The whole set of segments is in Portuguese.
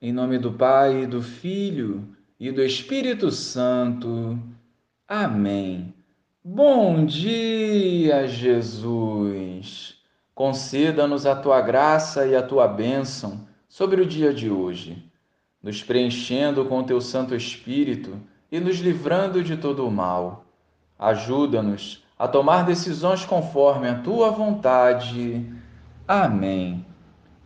Em nome do Pai, do Filho e do Espírito Santo. Amém. Bom dia, Jesus. Conceda-nos a tua graça e a tua bênção sobre o dia de hoje, nos preenchendo com teu Santo Espírito e nos livrando de todo o mal. Ajuda-nos a tomar decisões conforme a tua vontade. Amém.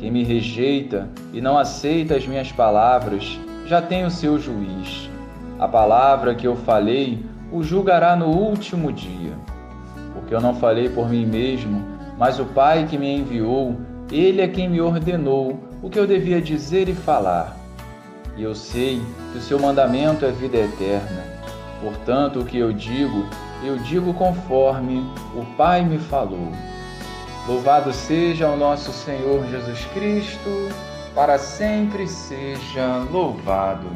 Quem me rejeita e não aceita as minhas palavras já tem o seu juiz. A palavra que eu falei o julgará no último dia. Porque eu não falei por mim mesmo, mas o Pai que me enviou, ele é quem me ordenou o que eu devia dizer e falar. E eu sei que o seu mandamento é vida eterna. Portanto, o que eu digo, eu digo conforme o Pai me falou. Louvado seja o nosso Senhor Jesus Cristo, para sempre seja louvado.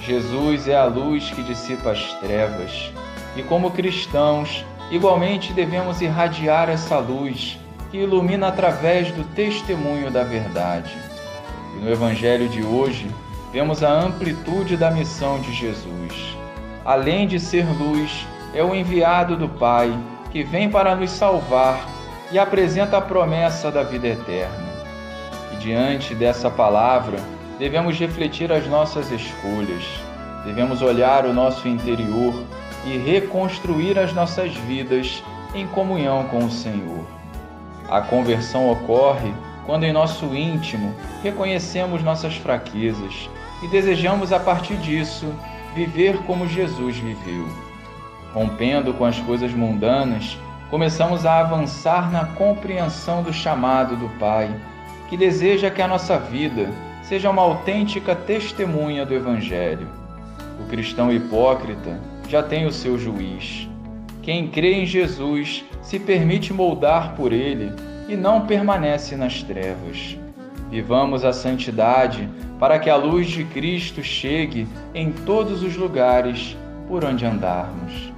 Jesus é a luz que dissipa as trevas, e como cristãos, igualmente devemos irradiar essa luz que ilumina através do testemunho da verdade. E no Evangelho de hoje, vemos a amplitude da missão de Jesus. Além de ser luz, é o enviado do Pai que vem para nos salvar e apresenta a promessa da vida eterna. E diante dessa palavra, devemos refletir as nossas escolhas, devemos olhar o nosso interior e reconstruir as nossas vidas em comunhão com o Senhor. A conversão ocorre quando em nosso íntimo reconhecemos nossas fraquezas e desejamos a partir disso viver como Jesus viveu, rompendo com as coisas mundanas começamos a avançar na compreensão do chamado do Pai, que deseja que a nossa vida seja uma autêntica testemunha do Evangelho. O cristão hipócrita já tem o seu juiz. Quem crê em Jesus se permite moldar por ele e não permanece nas trevas. Vivamos a santidade para que a luz de Cristo chegue em todos os lugares por onde andarmos.